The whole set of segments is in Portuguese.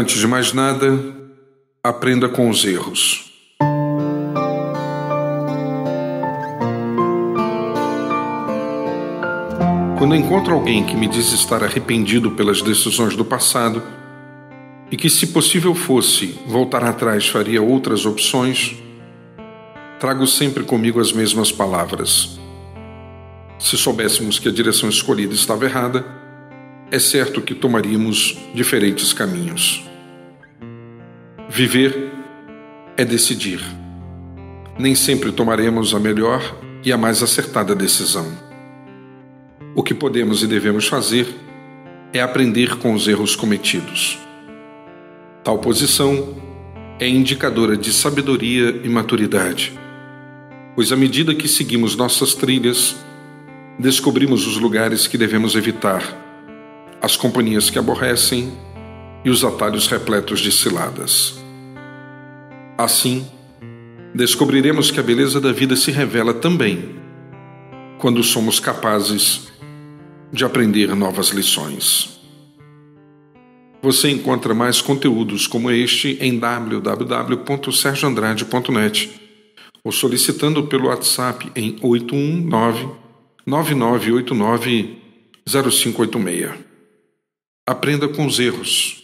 Antes de mais nada, aprenda com os erros. Quando encontro alguém que me diz estar arrependido pelas decisões do passado e que, se possível fosse, voltar atrás faria outras opções, trago sempre comigo as mesmas palavras. Se soubéssemos que a direção escolhida estava errada, é certo que tomaríamos diferentes caminhos. Viver é decidir. Nem sempre tomaremos a melhor e a mais acertada decisão. O que podemos e devemos fazer é aprender com os erros cometidos. Tal posição é indicadora de sabedoria e maturidade, pois à medida que seguimos nossas trilhas, descobrimos os lugares que devemos evitar as companhias que aborrecem e os atalhos repletos de ciladas. Assim, descobriremos que a beleza da vida se revela também quando somos capazes de aprender novas lições. Você encontra mais conteúdos como este em www.sergioandrade.net ou solicitando pelo WhatsApp em 819 9989 0586. Aprenda com os erros.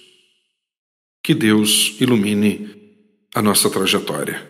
Que Deus ilumine a nossa trajetória.